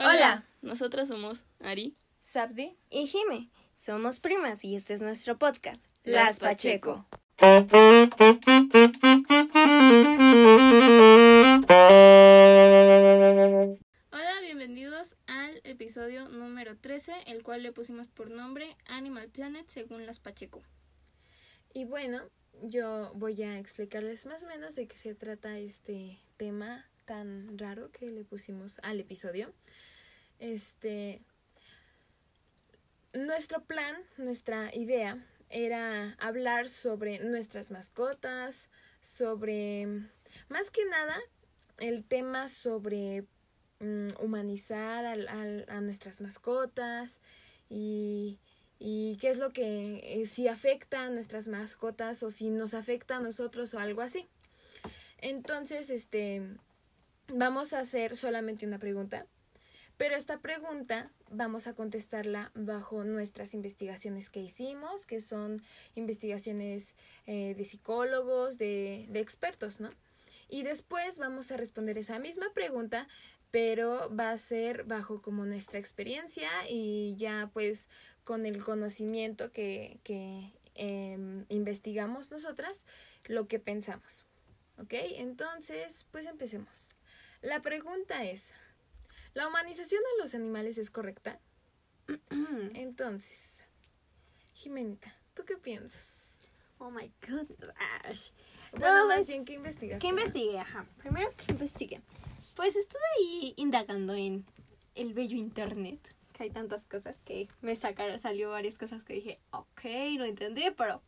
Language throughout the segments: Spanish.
Hola. Nosotras somos Ari. Sabdi. y Jime. Somos primas y este es nuestro podcast, Las Pacheco. Hola, bienvenidos al episodio número 13, el cual le pusimos por nombre Animal Planet según las Pacheco. Y bueno, yo voy a explicarles más o menos de qué se trata este tema tan raro que le pusimos al episodio. Este. Nuestro plan, nuestra idea era hablar sobre nuestras mascotas, sobre. Más que nada, el tema sobre mm, humanizar al- al- a nuestras mascotas y, y qué es lo que eh, si afecta a nuestras mascotas o si nos afecta a nosotros o algo así. Entonces, este vamos a hacer solamente una pregunta, pero esta pregunta vamos a contestarla bajo nuestras investigaciones que hicimos, que son investigaciones eh, de psicólogos, de, expertos, ¿no? Y después vamos a responder esa misma pregunta, pero va a ser bajo como nuestra experiencia y ya pues con el conocimiento que, que em, investigamos nosotras, lo que pensamos. ¿Ok? Entonces, pues empecemos. La pregunta es, ¿la humanización de los animales es correcta? Entonces, Jimenita, ¿tú qué piensas? Oh my goodness. Bueno, más pues, bien, ¿qué investigaste? ¿Qué investigué? Ajá. Primero que investigué. Pues estuve ahí indagando en el bello internet. Que hay tantas cosas que me sacaron, salió varias cosas que dije, ok, no entendí, pero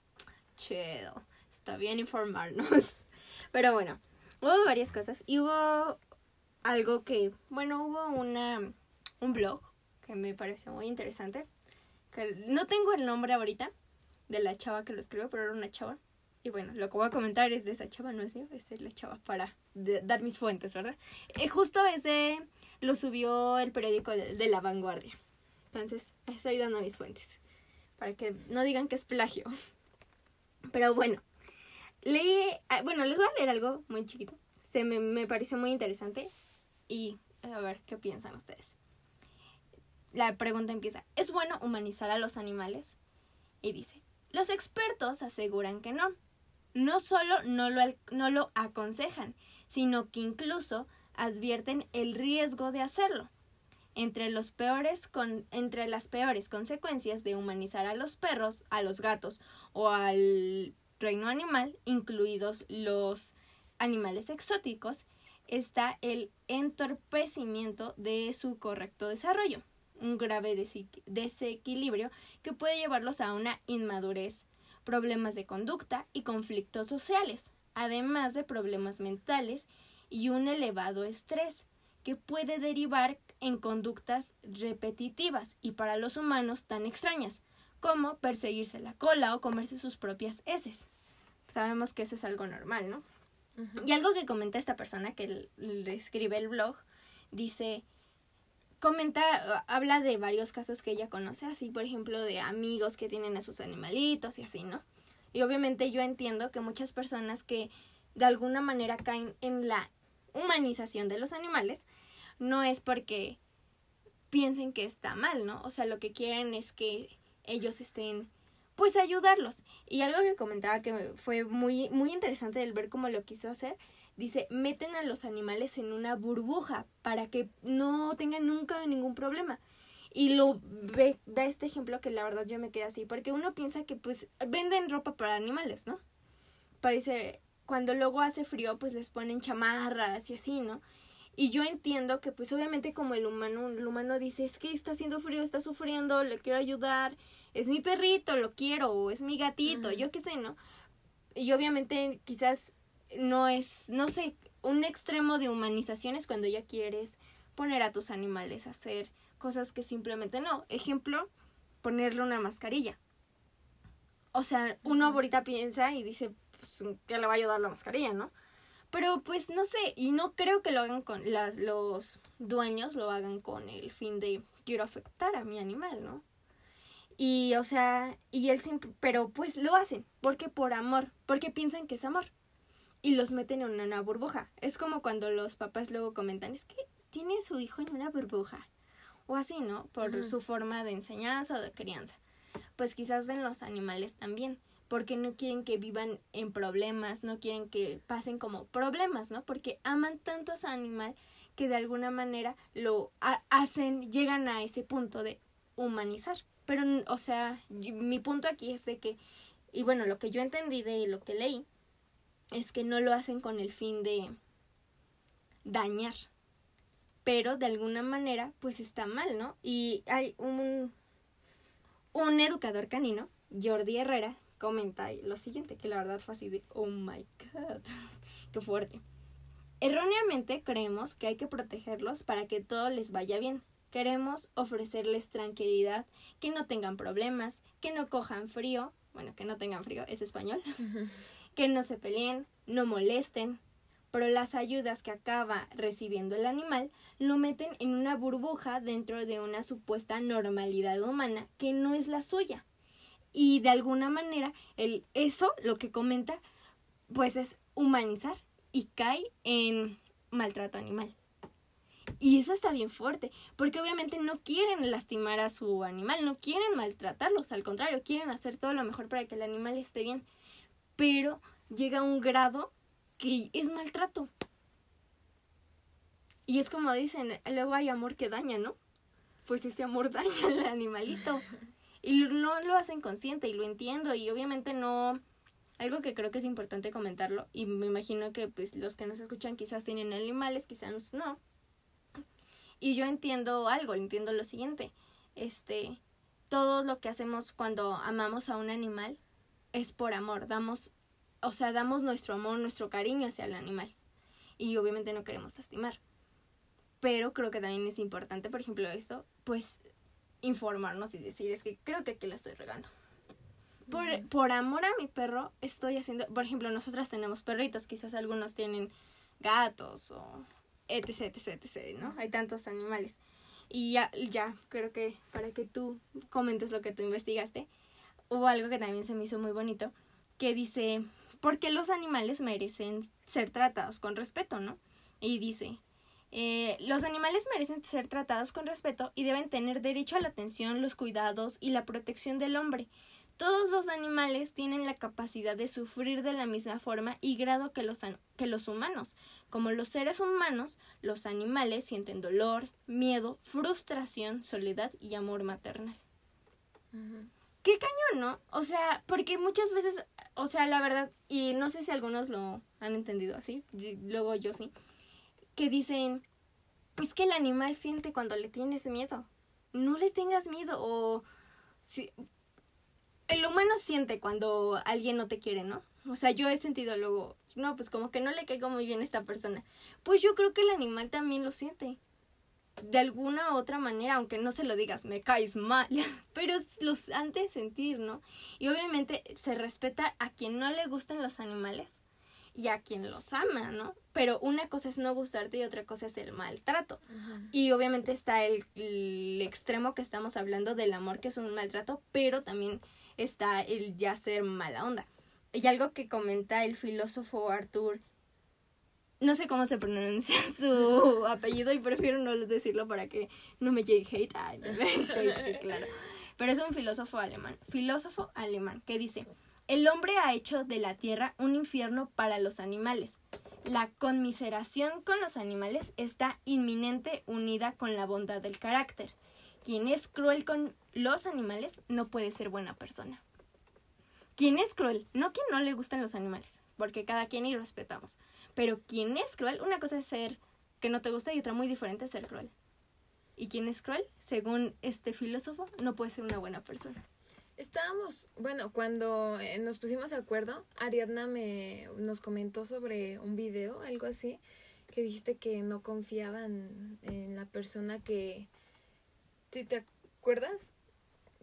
chido. Está bien informarnos. Pero bueno, hubo varias cosas. Y hubo algo que, bueno, hubo una un blog que me pareció muy interesante. Que no tengo el nombre ahorita de la chava que lo escribió, pero era una chava. Y bueno, lo que voy a comentar es de esa chava, no es mío, es de la chava para dar mis fuentes, ¿verdad? Eh, justo ese lo subió el periódico de, de La Vanguardia. Entonces, estoy dando mis fuentes. Para que no digan que es plagio. Pero bueno, leí, ah, bueno, les voy a leer algo muy chiquito. Se me, me pareció muy interesante. Y a ver qué piensan ustedes. La pregunta empieza, ¿es bueno humanizar a los animales? Y dice, los expertos aseguran que no. No solo no lo, no lo aconsejan, sino que incluso advierten el riesgo de hacerlo. Entre, los peores con, entre las peores consecuencias de humanizar a los perros, a los gatos o al reino animal, incluidos los animales exóticos, está el entorpecimiento de su correcto desarrollo, un grave desequi- desequilibrio que puede llevarlos a una inmadurez, problemas de conducta y conflictos sociales, además de problemas mentales y un elevado estrés que puede derivar en conductas repetitivas y para los humanos tan extrañas como perseguirse la cola o comerse sus propias heces. Sabemos que eso es algo normal, ¿no? Y algo que comenta esta persona que le escribe el blog, dice, comenta, uh, habla de varios casos que ella conoce, así por ejemplo de amigos que tienen a sus animalitos y así, ¿no? Y obviamente yo entiendo que muchas personas que de alguna manera caen en la humanización de los animales, no es porque piensen que está mal, ¿no? O sea, lo que quieren es que ellos estén, pues, ayudarlos. Y algo que comentaba que fue muy, muy interesante el ver cómo lo quiso hacer, dice, meten a los animales en una burbuja para que no tengan nunca ningún problema. Y lo ve, da este ejemplo que la verdad yo me quedé así, porque uno piensa que pues venden ropa para animales, ¿no? Parece, cuando luego hace frío, pues les ponen chamarras y así, ¿no? Y yo entiendo que pues obviamente como el humano, el humano dice, es que está haciendo frío, está sufriendo, le quiero ayudar, es mi perrito, lo quiero, o es mi gatito, yo qué sé, ¿no? Y obviamente quizás no es, no sé, un extremo de humanización es cuando ya quieres poner a tus animales a hacer cosas que simplemente no. Ejemplo, ponerle una mascarilla. O sea, uno ahorita piensa y dice pues, que le va a ayudar la mascarilla, ¿no? Pero pues no sé, y no creo que lo hagan con las, los dueños, lo hagan con el fin de quiero afectar a mi animal, ¿no? Y o sea, y él siempre, pero pues lo hacen, porque por amor, porque piensan que es amor. Y los meten en una burbuja. Es como cuando los papás luego comentan, es que tiene a su hijo en una burbuja. o así, ¿no? Por su forma de enseñanza o de crianza. Pues quizás en los animales también, porque no quieren que vivan en problemas, no quieren que pasen como problemas, ¿no? Porque aman tanto a ese animal que de alguna manera lo hacen, llegan a ese punto de humanizar. Pero, o sea, mi punto aquí es de que, y bueno, lo que yo entendí de lo que leí, es que no lo hacen con el fin de dañar. Pero de alguna manera, pues está mal, ¿no? Y hay un, un educador canino, Jordi Herrera, comenta lo siguiente, que la verdad fue así de, oh my god, qué fuerte. Erróneamente creemos que hay que protegerlos para que todo les vaya bien. Queremos ofrecerles tranquilidad, que no tengan problemas, que no cojan frío, bueno, que no tengan frío, es español, que no se peleen, no molesten, pero las ayudas que acaba recibiendo el animal lo meten en una burbuja dentro de una supuesta normalidad humana que no es la suya. Y de alguna manera, el, eso, lo que comenta, pues es humanizar y cae en maltrato animal. Y eso está bien fuerte, porque obviamente no quieren lastimar a su animal, no quieren maltratarlos, al contrario, quieren hacer todo lo mejor para que el animal esté bien. Pero llega a un grado que es maltrato. Y es como dicen, luego hay amor que daña, ¿no? Pues ese amor daña al animalito. Y no lo hacen consciente y lo entiendo y obviamente no algo que creo que es importante comentarlo, y me imagino que pues los que nos escuchan quizás tienen animales, quizás no. Y yo entiendo algo, entiendo lo siguiente. Este, todo lo que hacemos cuando amamos a un animal es por amor, damos, o sea, damos nuestro amor, nuestro cariño hacia el animal. Y obviamente no queremos lastimar. Pero creo que también es importante, por ejemplo, eso, pues informarnos y decir, es que creo que aquí la estoy regando por, por amor a mi perro, estoy haciendo, por ejemplo, nosotras tenemos perritos, quizás algunos tienen gatos o etc, etc, etc, ¿no? Hay tantos animales. Y ya, ya, creo que para que tú comentes lo que tú investigaste, hubo algo que también se me hizo muy bonito, que dice, porque los animales merecen ser tratados con respeto, ¿no? Y dice, eh, los animales merecen ser tratados con respeto y deben tener derecho a la atención, los cuidados y la protección del hombre. Todos los animales tienen la capacidad de sufrir de la misma forma y grado que los, que los humanos. Como los seres humanos, los animales sienten dolor, miedo, frustración, soledad y amor maternal. Qué cañón, ¿no? O sea, porque muchas veces, o sea, la verdad, y no sé si algunos lo han entendido así, luego yo sí, que dicen, es que el animal siente cuando le tienes miedo. No le tengas miedo o... Si, el humano siente cuando alguien no te quiere, ¿no? O sea, yo he sentido luego, no, pues como que no le caigo muy bien a esta persona. Pues yo creo que el animal también lo siente. De alguna u otra manera, aunque no se lo digas, me caes mal, pero los han de sentir, ¿no? Y obviamente se respeta a quien no le gustan los animales y a quien los ama, ¿no? Pero una cosa es no gustarte y otra cosa es el maltrato. Y obviamente está el, el extremo que estamos hablando del amor, que es un maltrato, pero también está el ya ser mala onda. Y algo que comenta el filósofo Arthur, no sé cómo se pronuncia su apellido y prefiero no decirlo para que no me llegue hate. hate, claro. Pero es un filósofo alemán, filósofo alemán, que dice, el hombre ha hecho de la tierra un infierno para los animales. La conmiseración con los animales está inminente unida con la bondad del carácter. Quien es cruel con los animales no puede ser buena persona. Quien es cruel, no quien no le gustan los animales, porque cada quien y respetamos. Pero quien es cruel, una cosa es ser que no te gusta y otra muy diferente es ser cruel. Y quien es cruel, según este filósofo, no puede ser una buena persona. Estábamos, bueno, cuando eh, nos pusimos de acuerdo, Ariadna me nos comentó sobre un video, algo así, que dijiste que no confiaban en la persona que ¿Sí te acuerdas?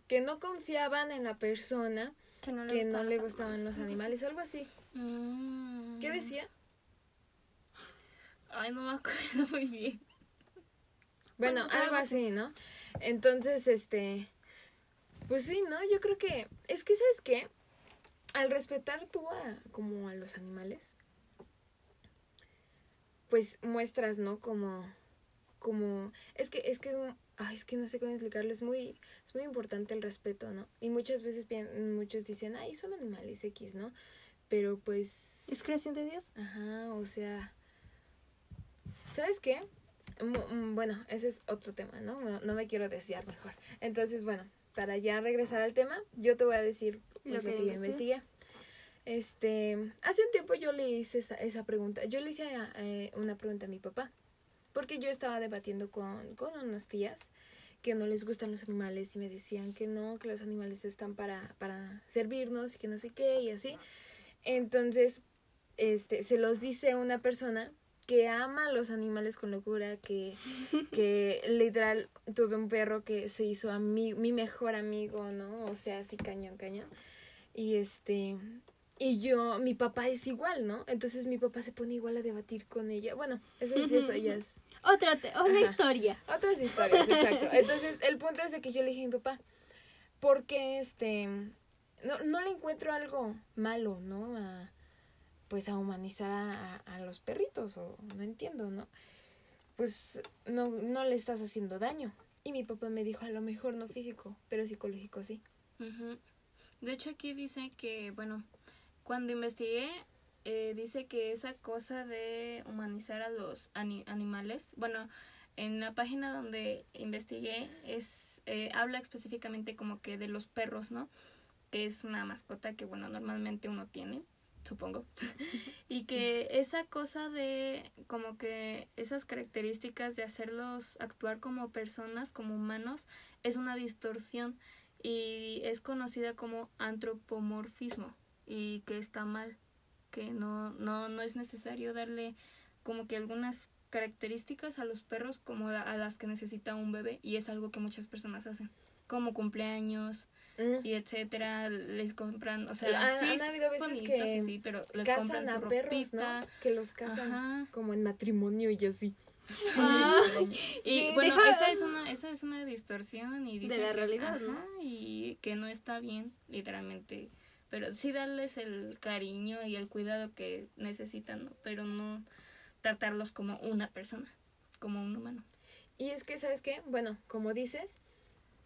Que no confiaban en la persona que no le, gustaban los animales, algo así. Mm. ¿Qué decía? Ay, no me acuerdo muy bien. Bueno, algo así, ¿no? Entonces, este, pues sí, ¿no? Yo creo que, es que, ¿sabes qué? Al respetar tú a, como a los animales, pues muestras, ¿no? Como, como, es que, es que ay, es que no sé cómo explicarlo, es muy, es muy importante el respeto, ¿no? Y muchas veces muchos dicen, ay, son animales X, ¿no? Pero pues, ¿Es creación de Dios? ajá, o sea, ¿sabes qué? Mu- mm, Bueno, ese es otro tema, ¿no? No, no me quiero desviar mejor. Entonces, bueno, para ya regresar al tema, yo te voy a decir pues, Lo lo, que yo investigué. Este, hace un tiempo yo le hice esa, esa pregunta. Yo le hice eh, una pregunta a mi papá. Porque yo estaba debatiendo con, con unas tías que no les gustan los animales y me decían que no, que los animales están para, para servirnos y que no sé qué y así. Entonces, este, se los dice una persona que ama a los animales con locura, que, que literal tuve un perro que se hizo a mi, mi mejor amigo, ¿no? O sea, así cañón, cañón. Y este, y yo, mi papá es igual, ¿no? Entonces mi papá se pone igual a debatir con ella. Bueno, eso es eso, ya es Otra, Ajá. historia. otras historias, exacto. Entonces, el punto es de que yo le dije a mi papá, porque este, no, no le encuentro algo malo, ¿no? A, pues a humanizar a, a- los perritos, o no entiendo, ¿no? Pues no, no le estás haciendo daño. Y mi papá me dijo, a lo mejor no físico, pero psicológico sí. Ujú. De hecho, aquí dice que, bueno, cuando investigué, eh, dice que esa cosa de humanizar a los ani- animales, bueno, en la página donde investigué, es eh, habla específicamente como que de los perros, ¿no? Que es una mascota que, bueno, normalmente uno tiene, supongo. y que esa cosa de, como que esas características de hacerlos actuar como personas, como humanos, es una distorsión y es conocida como antropomorfismo y que está mal, que no, no, no es necesario darle como que algunas características a los perros como la- a las que necesita un bebé y es algo que muchas personas hacen, como cumpleaños y etcétera, les compran, o sea, Han- sí, han habido veces bonitos que y sí, pero les compran su a perros, ropita. ¿no? Que los casan Ajá. como en matrimonio y así. Ay, Y Sí, bueno, deja- esa es una esa es una distorsión y De la que realidad, ¿no? ajá, y que no está bien, literalmente. Pero sí darles el cariño y el cuidado que necesitan, ¿no? pero no tratarlos como una persona, como un humano. Y es que, ¿sabes qué? Bueno, como dices,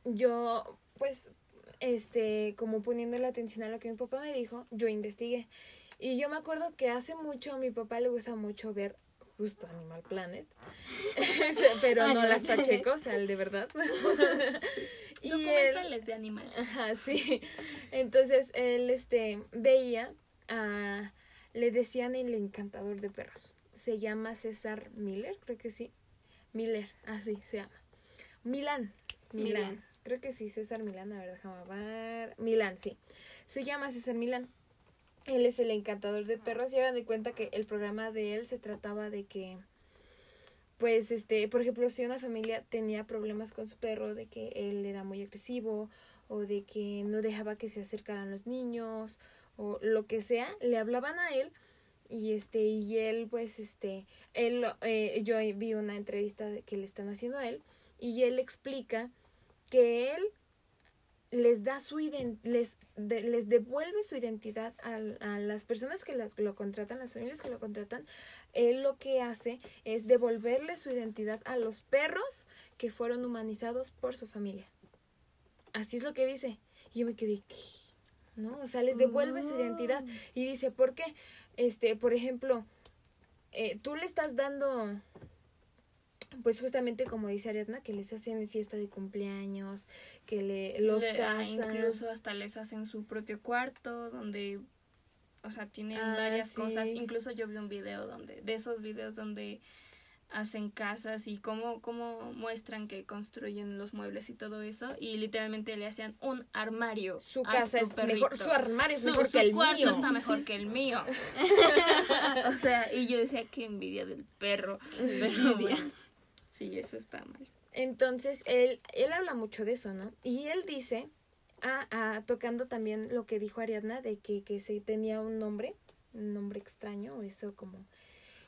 yo, pues, este, como poniéndole atención a lo que mi papá me dijo, yo investigué. Y yo me acuerdo que hace mucho a mi papá le gusta mucho ver justo Animal Planet, pero no las. Pacheco, o sea, el de verdad. y él, Documentales de animales. Ajá, sí. Entonces él este veía a le decían el encantador de perros. Se llama César Miller, creo que sí. Miller, así se llama. Milán. Milán. Milán. Creo que sí, César Milán, a ver, déjame ver. Milán, sí. Se llama César Milán. Él es el encantador de perros y hagan de cuenta que el programa de él se trataba de que pues este, por ejemplo, si una familia tenía problemas con su perro, de que él era muy agresivo o de que no dejaba que se acercaran los niños o lo que sea, le hablaban a él y este y él pues este él eh, yo vi una entrevista que le están haciendo a él y él explica que él les da su iden- les de- les devuelve su identidad a, a las personas que la- lo contratan, las familias que lo contratan, él lo que hace es devolverle su identidad a los perros que fueron humanizados por su familia. Así es lo que dice. Y yo me quedé, ¿qué? ¿no? O sea, les devuelve su identidad. Y dice, ¿por qué? Este, por ejemplo, eh, tú le estás dando, pues justamente como dice Ariadna, que les hacen fiesta de cumpleaños, que le los Le- ah, casan. Incluso hasta les hacen su propio cuarto donde, o sea, tienen Ah, varias sí. cosas. Incluso yo vi un video donde, de esos videos donde hacen casas y cómo, cómo muestran que construyen los muebles y todo eso. Y literalmente le hacían un armario. Su casa su es mejor, su armario es Su- mejor su que el cuarto mío. está mejor que el mío. o sea, y yo decía, qué envidia del perro. Pero envidia. bueno, sí, eso está mal. Entonces, él, él habla mucho de eso, ¿no? Y él dice, ah, ah, tocando también lo que dijo Ariadna, de que, que se tenía un nombre, un nombre extraño, o eso como,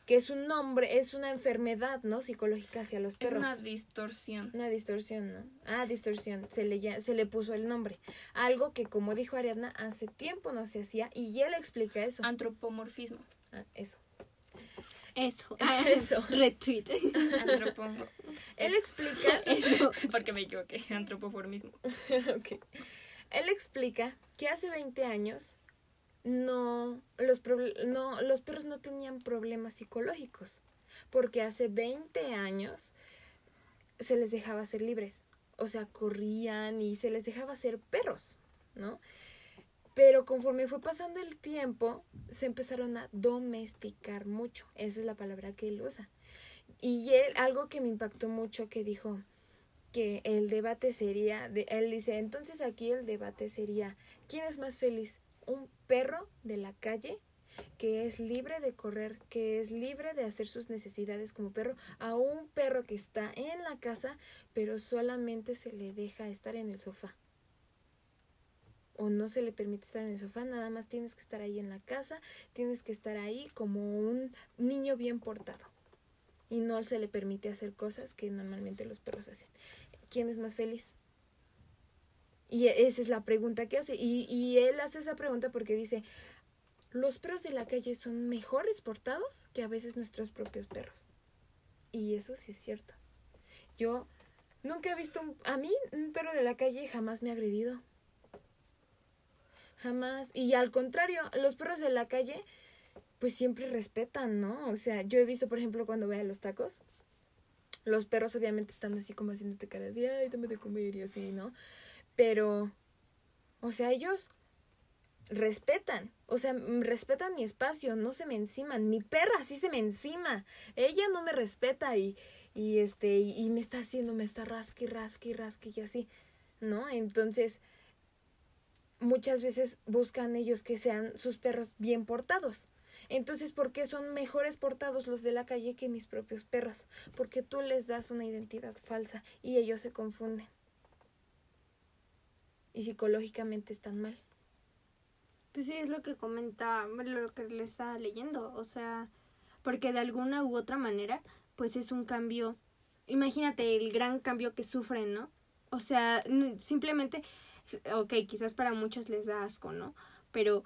que es un nombre, es una enfermedad, ¿no? Psicológica hacia los Es perros. una distorsión. Una distorsión, ¿no? Ah, distorsión, se le, ya- se le puso el nombre. Algo que, como dijo Ariadna, hace tiempo no se hacía y él explica eso. Antropomorfismo. Ah, eso. Eso. Eso. Retweet. Antropo- Él explica Eso. Porque me equivoqué, antropoformismo. Ok. Él explica que hace 20 años no los, no los perros no tenían problemas psicológicos, porque hace 20 años se les dejaba ser libres, o sea, corrían y se les dejaba ser perros, ¿no? Pero conforme fue pasando el tiempo, se empezaron a domesticar mucho, esa es la palabra que él usa. Y él, algo que me impactó mucho que dijo, que el debate sería, de, él dice, entonces aquí el debate sería, ¿quién es más feliz? ¿Un perro de la calle que es libre de correr, que es libre de hacer sus necesidades como perro, a un perro que está en la casa, pero solamente se le deja estar en el sofá? O no se le permite estar en el sofá, nada más tienes que estar ahí en la casa, tienes que estar ahí como un niño bien portado. Y no se le permite hacer cosas que normalmente los perros hacen. ¿quién es más feliz? Y esa es la pregunta que hace. Y, y él hace esa pregunta porque dice, los perros de la calle son mejores portados que a veces nuestros propios perros. Y eso sí es cierto. Yo nunca he visto un... A mí un perro de la calle jamás me ha agredido. Jamás. Y al contrario, los perros de la calle pues siempre respetan, ¿no? O sea, yo he visto, por ejemplo, cuando voy a los tacos, los perros obviamente están así como haciéndote cara de, ay, dame de comer y así, ¿no? Pero, o sea, ellos respetan, o sea, m- respetan mi espacio, no se me enciman. Mi perra sí se me encima. Ella no me respeta y, y este, y, y me está haciendo, me está rasqui, rasqui, rasqui y así, ¿no? Entonces, muchas veces buscan ellos que sean sus perros bien portados. Entonces, ¿por qué son mejores portados los de la calle que mis propios perros? Porque tú les das una identidad falsa y ellos se confunden. Y psicológicamente están mal. Pues sí, es lo que comenta, lo que le estaba leyendo, o sea, porque de alguna u otra manera, pues es un cambio, imagínate el gran cambio que sufren, ¿no? O sea, simplemente, ok, quizás para muchos les da asco, ¿no? Pero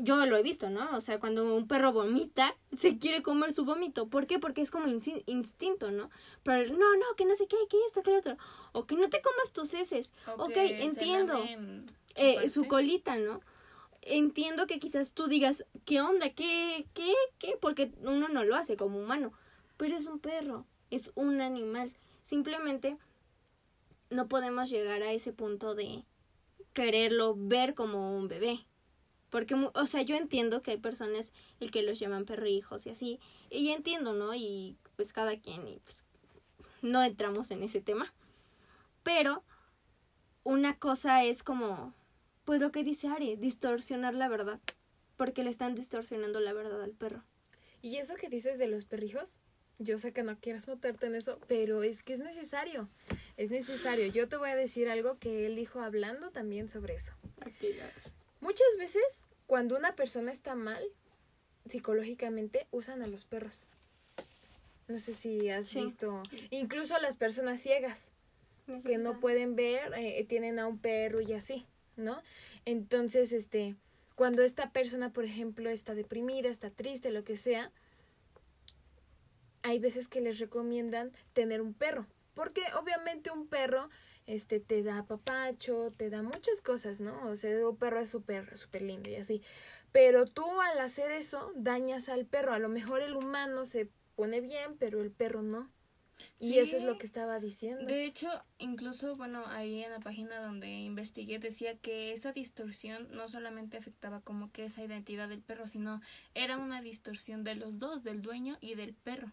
yo lo he visto, ¿no? O sea, cuando un perro vomita, se quiere comer su vómito. ¿Por qué? Porque es como instinto, ¿no? Pero no, no, que no sé qué, que esto, que lo otro. O que no te comas tus heces. Ok, se entiendo. Eh, su colita, ¿no? Entiendo que quizás tú digas, ¿qué onda? ¿Qué? ¿Qué? ¿Qué? Porque uno no lo hace como humano. Pero es un perro, es un animal. Simplemente no podemos llegar a ese punto de quererlo ver como un bebé. Porque, o sea, yo entiendo que hay personas el que los llaman perrijos y así. Y entiendo, ¿no? Y pues cada quien, y pues no entramos en ese tema. Pero una cosa es como, pues lo que dice Ari, distorsionar la verdad. Porque le están distorsionando la verdad al perro. Y eso que dices de los perrijos, yo sé que no quieras meterte en eso, pero es que es necesario. Es necesario. Yo te voy a decir algo que él dijo hablando también sobre eso. Muchas veces, cuando una persona está mal, psicológicamente, usan a los perros. No sé si has Sí. visto, incluso las personas ciegas que no pueden ver, eh, tienen a un perro y así, ¿no? Entonces, este, cuando esta persona, por ejemplo, está deprimida, está triste, lo que sea, hay veces que les recomiendan tener un perro, porque obviamente un perro, este, te da papacho, te da muchas cosas, ¿no? O sea, un perro es súper, súper lindo y así. Pero tú al hacer eso dañas al perro. A lo mejor el humano se pone bien, pero el perro no. Y Sí. eso es lo que estaba diciendo. De hecho, incluso, bueno, ahí en la página donde investigué decía que esa distorsión no solamente afectaba como que esa identidad del perro, sino era una distorsión de los dos, del dueño y del perro.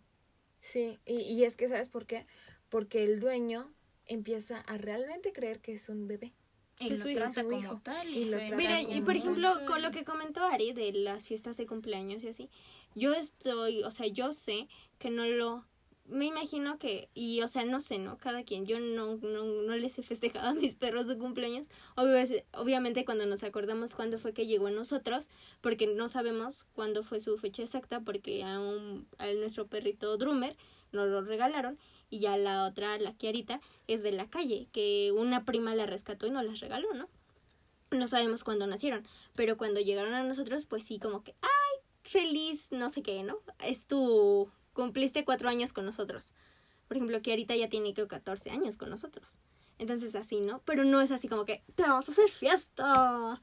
Sí, y, y es que, ¿sabes por qué? Porque el dueño empieza a realmente creer que es un bebé. Y Que lo su hijo, trata su como hijo. tal. Y lo trata Mira, como y por ejemplo, con lo que comentó Ari de las fiestas de cumpleaños y así, yo estoy, o sea, yo sé que no lo, me imagino que, y o sea, no sé, ¿no? Cada quien, yo no, no, no les he festejado a mis perros de cumpleaños, Obvio- obviamente cuando nos acordamos cuándo fue que llegó a nosotros, porque no sabemos cuándo fue su fecha exacta, porque a, un, a nuestro perrito Drummer nos lo regalaron, y ya la otra, la Kiarita, es de la calle, que una prima la rescató y nos las regaló, ¿no? no sabemos cuándo nacieron, pero cuando llegaron a nosotros, pues sí, como que, ay, feliz, no sé qué, ¿no? Es tu, cumpliste cuatro años con nosotros. Por ejemplo, que ahorita ya tiene creo 14 años con nosotros. Entonces así, ¿no? Pero no es así como que te vamos a hacer fiesta.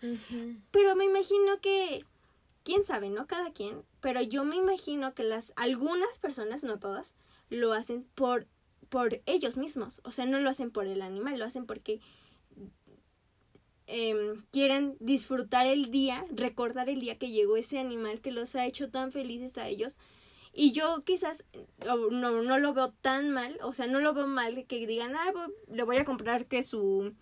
Pero me imagino que, quién sabe, ¿no? Cada quien. Pero yo me imagino que las, algunas personas, no todas, lo hacen por, por ellos mismos. O sea, no lo hacen por el animal, lo hacen porque em, quieren disfrutar el día, recordar el día que llegó ese animal que los ha hecho tan felices a ellos y yo quizás no, no lo veo tan mal, o sea, no lo veo mal que digan, ah, le voy a comprar que su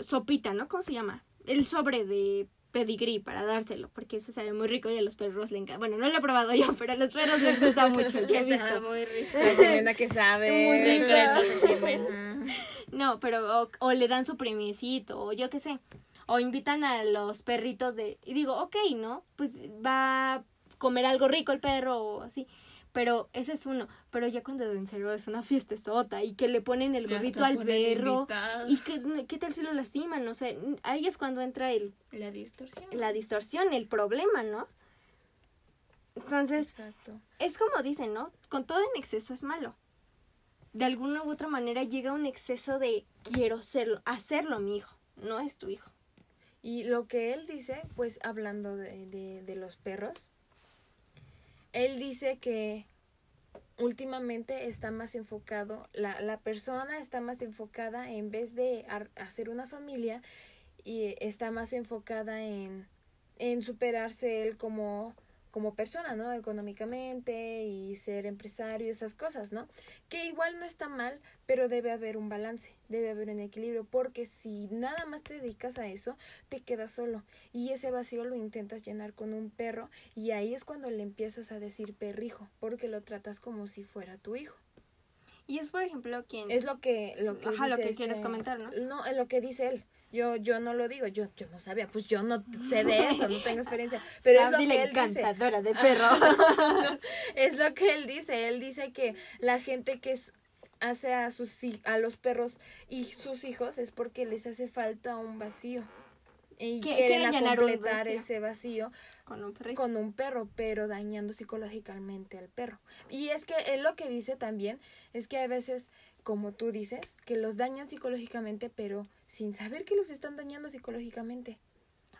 sopita, ¿no? ¿Cómo se llama? El sobre de pedigrí para dárselo, porque ese sabe muy rico y a los perros le encanta. Bueno, no lo he probado yo, pero a los perros les gusta mucho el que he visto. muy rico. La comida que sabe. Muy rico. No, pero o, o, le dan su primicito, o yo qué sé. O invitan a los perritos de... Y digo, ok, ¿no? Pues va comer algo rico el perro o así. Pero ese es uno. Pero ya cuando en serio es una fiesta sota y que le ponen el gorrito al perro. Y que, qué tal si lo lastiman, no sé. Ahí es cuando entra el... La distorsión. La distorsión, el problema, ¿no? Entonces, Exacto. es como dicen, ¿no? Con todo en exceso es malo. De alguna u otra manera llega un exceso de quiero serlo, hacerlo mi hijo, no es tu hijo. Y lo que él dice, pues hablando de, de, de los perros, él dice que últimamente está más enfocado, la, la persona está más enfocada en vez de hacer una familia y está más enfocada en, en superarse él como como persona, ¿no? Económicamente y ser empresario, esas cosas, ¿no? Que igual no está mal, pero debe haber un balance, debe haber un equilibrio, porque si nada más te dedicas a eso, te quedas solo y ese vacío lo intentas llenar con un perro y ahí es cuando le empiezas a decir perrijo, porque lo tratas como si fuera tu hijo. Y es, por ejemplo, quien... Es lo que... Lo que Ajá, lo que quieres este, comentar, ¿no? No, es lo que dice él. Yo, yo no lo digo, yo, yo no sabía, pues yo no sé de eso, no tengo experiencia. Pero es lo que él encantadora de perro. es lo que él dice, él dice que la gente que hace a sus a los perros y sus hijos es porque les hace falta un vacío. Y quieren, quieren completar ese vacío con un, con un perro, pero dañando psicológicamente al perro. Y es que él lo que dice también es que a veces como tú dices, que los dañan psicológicamente, pero sin saber que los están dañando psicológicamente.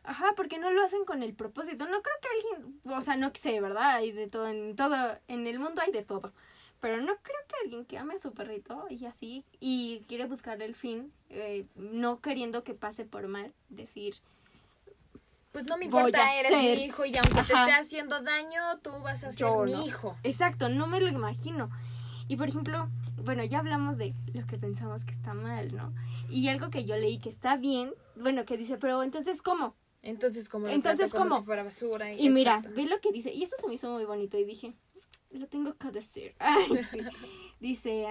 Ajá, porque no lo hacen con el propósito. No creo que alguien, o sea, no sé, ¿verdad? Hay de todo, en todo, en el mundo hay de todo. Pero no creo que alguien que ame a su perrito y así, y quiere buscar el fin, eh, no queriendo que pase por mal, decir, pues no me importa, eres mi hijo y aunque te esté haciendo daño, tú vas a ser mi hijo. Exacto, no me lo imagino. Y por ejemplo, bueno, ya hablamos de lo que pensamos que está mal, ¿no? Y algo que yo leí que está bien, bueno, que dice, pero entonces, ¿cómo? Entonces, ¿cómo? Entonces, ¿cómo? Como si fuera basura. Y, mira, ve lo que dice, y esto se me hizo muy bonito, y dije, lo tengo que decir. dice,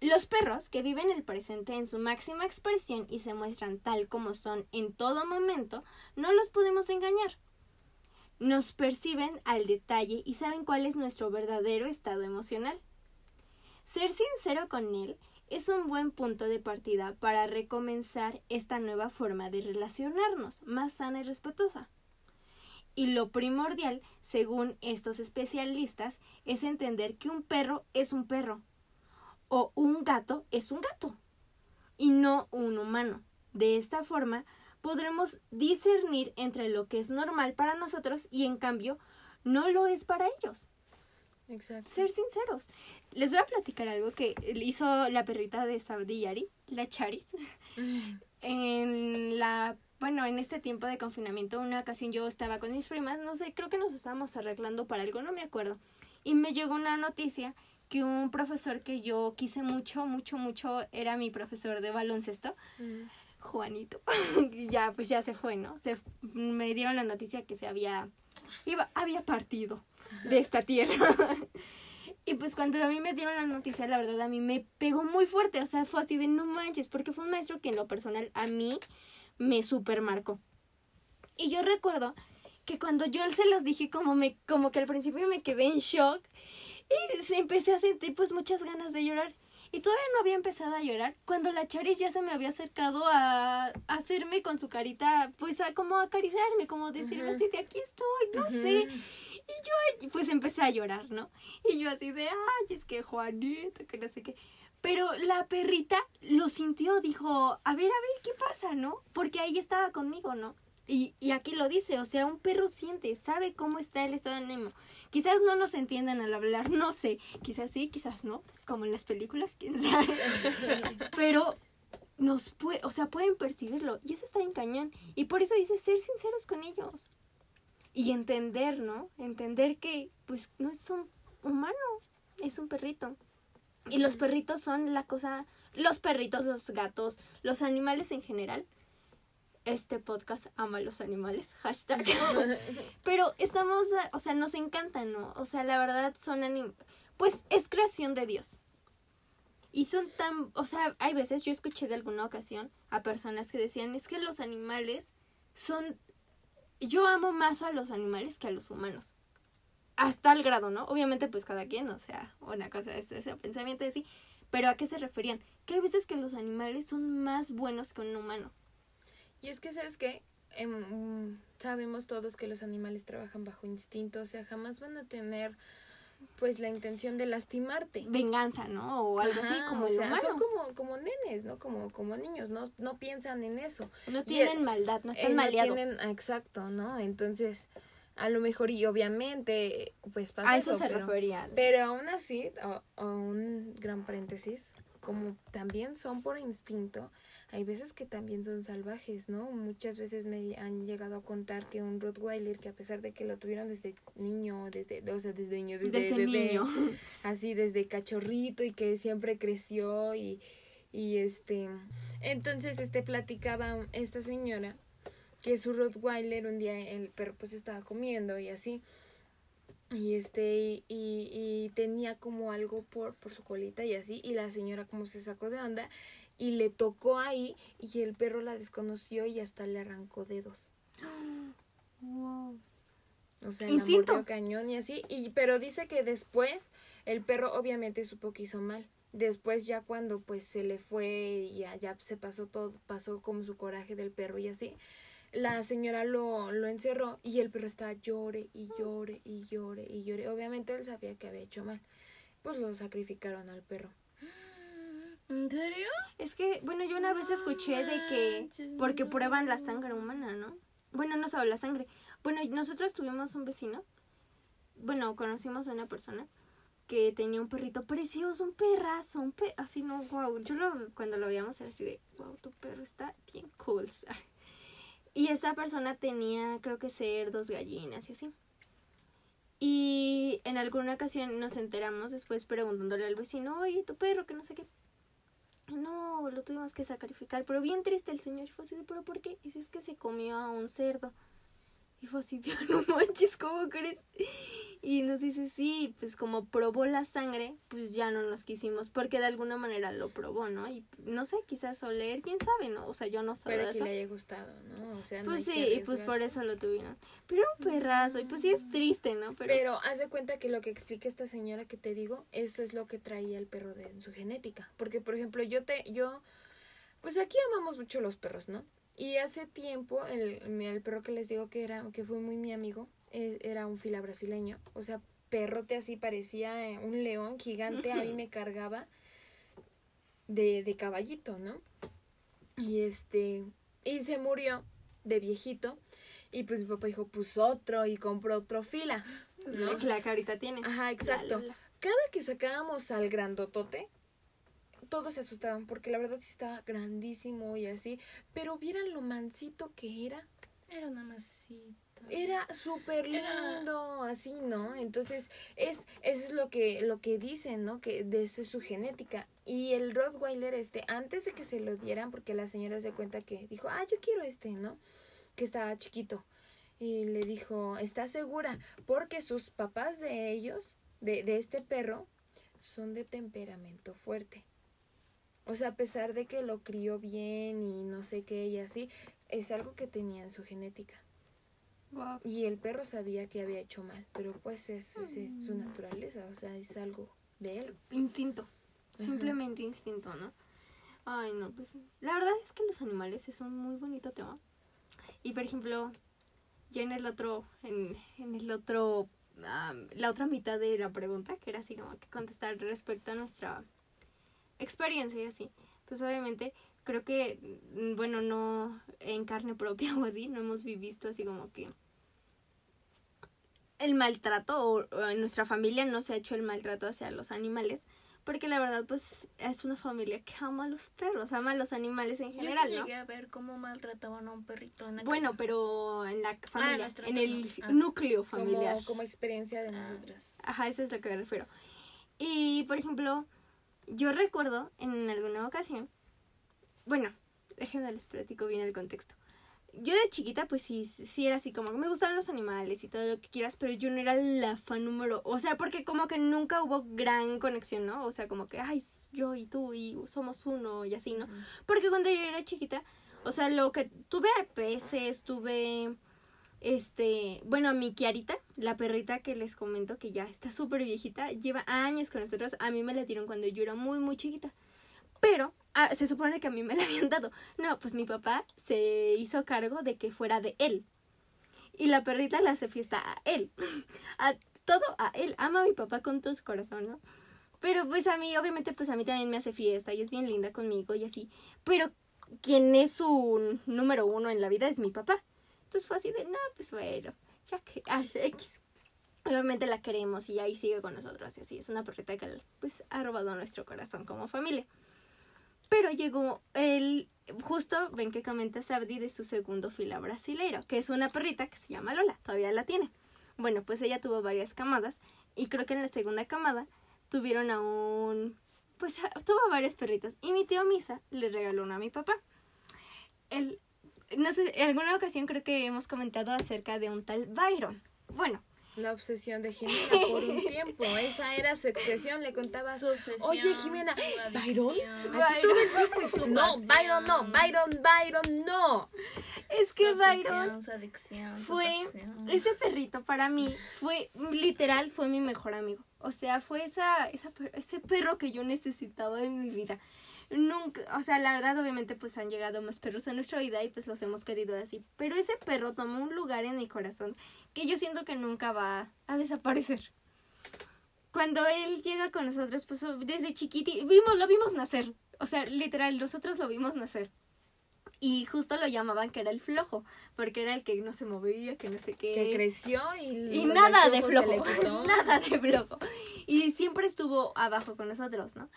los perros que viven el presente en su máxima expresión y se muestran tal como son en todo momento, no los podemos engañar nos perciben al detalle y saben cuál es nuestro verdadero estado emocional. Ser sincero con él es un buen punto de partida para recomenzar esta nueva forma de relacionarnos, más sana y respetuosa. Y lo primordial, según estos especialistas, es entender que un perro es un perro o un gato es un gato y no un humano. De esta forma, podremos discernir entre lo que es normal para nosotros y en cambio no lo es para ellos. Exacto. Ser sinceros. Les voy a platicar algo que hizo la perrita de Yari, la Charis. en la bueno, en este tiempo de confinamiento, una ocasión yo estaba con mis primas, no sé, creo que nos estábamos arreglando para algo, no me acuerdo. Y me llegó una noticia que un profesor que yo quise mucho, mucho, mucho, era mi profesor de baloncesto. Juanito, ya pues ya se fue, ¿no? Se, me dieron la noticia que se había, iba, había partido de esta tierra. y pues cuando a mí me dieron la noticia, la verdad a mí me pegó muy fuerte, o sea, fue así de no manches, porque fue un maestro que en lo personal a mí me super marcó. Y yo recuerdo que cuando yo se los dije como me como que al principio me quedé en shock y empecé a sentir pues muchas ganas de llorar Y todavía no había empezado a llorar cuando la Charis ya se me había acercado a, hacerme con su carita, pues a como acariciarme, como decirme así de aquí estoy, no sé. Y yo pues empecé a llorar, ¿no? Y yo así de, ay, es que Juanito, que no sé qué. Pero la perrita lo sintió, dijo, a ver, a ver, ¿qué pasa, no? Porque ahí estaba conmigo, ¿no? Y, y aquí lo dice, o sea, un perro siente, sabe cómo está el estado de Nemo. Quizás no nos entiendan al hablar, no sé, quizás sí, quizás no, como en las películas, quién sabe. Pero nos puede, o sea, pueden percibirlo y eso está en cañón. Y por eso dice ser sinceros con ellos. Y entender, ¿no? Entender que pues no es un humano, es un perrito. Y los perritos son la cosa, los perritos, los gatos, los animales en general. Este podcast ama a los animales, hashtag. Pero estamos, o sea, nos encantan, ¿no? O sea, la verdad son anim pues es creación de Dios. Y son tan, o sea, hay veces yo escuché de alguna ocasión a personas que decían, es que los animales son, yo amo más a los animales que a los humanos hasta el grado, ¿no? Obviamente, pues cada quien, o sea, una cosa es ese pensamiento de sí, pero ¿a qué se referían? Que hay veces que los animales son más buenos que un humano. Y es que, ¿sabes qué? Em, sabemos todos que los animales trabajan bajo instinto, o sea, jamás van a tener pues la intención de lastimarte. Venganza, ¿no? O algo así como o sea, Son como, como nenes, ¿no? Como, como niños, no, no piensan en eso. No tienen maldad, no están eh, maleados. tienen, exacto, ¿no? Entonces, a lo mejor y obviamente pues pasa a eso, se pero, refería pero aún así o, un gran paréntesis como también son por instinto hay veces que también son salvajes no muchas veces me han llegado a contar que un rottweiler que a pesar de que lo tuvieron desde niño desde o sea desde niño desde, bebé, niño. así desde cachorrito y que siempre creció y y este entonces este platicaba esta señora que su Rottweiler un día el perro pues estaba comiendo y así y este y, y, tenía como algo por, por su colita y así y la señora como se sacó de onda y le tocó ahí y el perro la desconoció y hasta le arrancó dedos. Wow. O sea, Instinto. cañón y así. Y, pero dice que después el perro obviamente supo que hizo mal. Después ya cuando pues se le fue y ya, ya se pasó todo, pasó como su coraje del perro y así la señora lo, lo encerró y el perro estaba llore y llore y llore y llore. Obviamente él sabía que había hecho mal. Pues lo sacrificaron al perro. ¿En serio? Es que, bueno, yo una vez escuché de que porque prueban la sangre humana, ¿no? Bueno, no solo la sangre. Bueno, nosotros tuvimos un vecino, bueno, conocimos a una persona que tenía un perrito precioso, un perrazo, un pe así no, wow, yo lo, cuando lo veíamos era así de, wow, tu perro está bien cool. Y esa persona tenía, creo que ser dos gallinas y así. Y en alguna ocasión nos enteramos después preguntándole al vecino, oye, tu perro, que no sé qué. No, lo tuvimos que sacrificar, pero bien triste el señor. Y fue así, ¿pero por qué? Y es que se comió a un cerdo. Y fue así, no manches, ¿cómo crees? Y nos dice, sí, pues como probó la sangre, pues ya no nos quisimos, porque de alguna manera lo probó, ¿no? Y no sé, quizás oler, quién sabe, ¿no? O sea, yo no sé. Puede que le haya gustado, ¿no? O sea, pues sí, y pues por eso lo tuvieron. Pero un perrazo, y pues sí es triste, ¿no? Pero, Pero haz de cuenta que lo que explica esta señora que te digo, eso es lo que traía el perro de su genética. Porque, por ejemplo, yo te, yo, pues aquí amamos mucho los perros, ¿no? Y hace tiempo, el, el perro que les digo que era, que fue muy mi amigo, e, era un fila brasileño. O sea, perrote así parecía eh, un león gigante, a mí me cargaba de, de caballito, ¿no? Y este, y se murió de viejito. Y pues mi papá dijo, pues otro, y compró otro fila, ¿no? La que ahorita tiene. Ajá, exacto. Cada que sacábamos al grandotote, todos se asustaban porque la verdad sí estaba grandísimo y así, pero vieran lo mansito que era. Era una masita. Era súper lindo, así, ¿no? Entonces, es, eso es lo que, lo que dicen, ¿no? Que de eso es su genética. Y el Rottweiler, este, antes de que se lo dieran, porque la señora se cuenta que dijo, ah, yo quiero este, ¿no? Que estaba chiquito. Y le dijo, ¿está segura? Porque sus papás de ellos, de, de este perro, son de temperamento fuerte. O sea, a pesar de que lo crió bien y no sé qué y así, es algo que tenía en su genética. Y el perro sabía que había hecho mal, pero pues eso es, su mm. naturaleza, o sea, es algo de él. Instinto. simplemente instinto, ¿no? Ay, no, pues la verdad es que los animales es un muy bonito tema. Y por ejemplo, ya en el otro, en, en el otro, am, la otra mitad de la pregunta, que era así como que contestar respecto a nuestra experiencia y así, pues obviamente creo que, mm, bueno, no en carne propia o así, no hemos visto así como que el maltrato o, o en nuestra familia no se ha hecho el maltrato hacia los animales, porque la verdad pues es una familia que ama a los perros, ama a los animales en Yo general, sí ¿no? llegué a ver cómo maltrataban a un perrito en la Bueno, pero en la familia, nuestro en el. Ah. núcleo familiar. Como, como experiencia de Ah. nosotras. Ajá, eso es a lo que me refiero. Y, por ejemplo, yo recuerdo en alguna ocasión, bueno, déjenme les platico bien el contexto. Yo de chiquita, pues sí, sí era así como que me gustaban los animales y todo lo que quieras, pero yo no era la fan número, o sea, porque como que nunca hubo gran conexión, ¿no? O sea, como que, ay, yo y tú y somos uno y así, ¿no? Porque cuando yo era chiquita, o sea, lo que tuve peces, tuve este, bueno, mi Kiarita, la perrita que les comento que ya está súper viejita, lleva años con nosotros. A mí me la dieron cuando yo era muy, muy chiquita. Pero ah, se supone que a mí me la habían dado. No, pues mi papá se hizo cargo de que fuera de él. Y la perrita le hace fiesta a él. A todo a él. Ama a mi papá con todo su corazón, ¿no? Pero pues a mí, obviamente, pues a mí también me hace fiesta y es bien linda conmigo y así. Pero quien es su número uno en la vida es mi papá. Entonces fue así de, no, pues bueno, ya que, ay, X. Obviamente la queremos y ahí sigue con nosotros y así. Es una perrita que pues ha robado nuestro corazón como familia. Pero llegó el, justo ven que comenta Sabdi de su segundo fila brasileiro, que es una perrita que se llama Lola, todavía la tiene. Bueno, pues ella tuvo varias camadas y creo que en la segunda camada tuvieron a un, pues tuvo varios perritos y mi tío Misa le regaló uno a mi papá. El, no sé, en alguna ocasión creo que hemos comentado acerca de un tal Byron. Bueno, La obsesión de Jimena por un tiempo. Esa era su expresión. Le contaba Su obsesión, Oye, Jimena, su ¿Byron? Así todo el tiempo. Su No, Byron no. Byron, Byron no. es Su que obsesión, Byron su adicción, su fue pasión. ese perrito para mí fue literal fue mi mejor amigo o sea fue esa, esa per- ese perro que yo necesitaba en mi vida nunca o sea la verdad obviamente pues han llegado más perros a nuestra vida y pues los hemos querido así pero ese perro tomó un lugar en mi corazón que yo siento que nunca va a desaparecer cuando él llega con nosotros pues desde chiquiti vimos lo vimos nacer o sea literal nosotros lo vimos nacer y justo lo llamaban que era el flojo, porque era el que no se movía, que no sé qué. Que creció y... Y nada de flojo, nada de flojo. Y siempre estuvo abajo con nosotros, ¿no?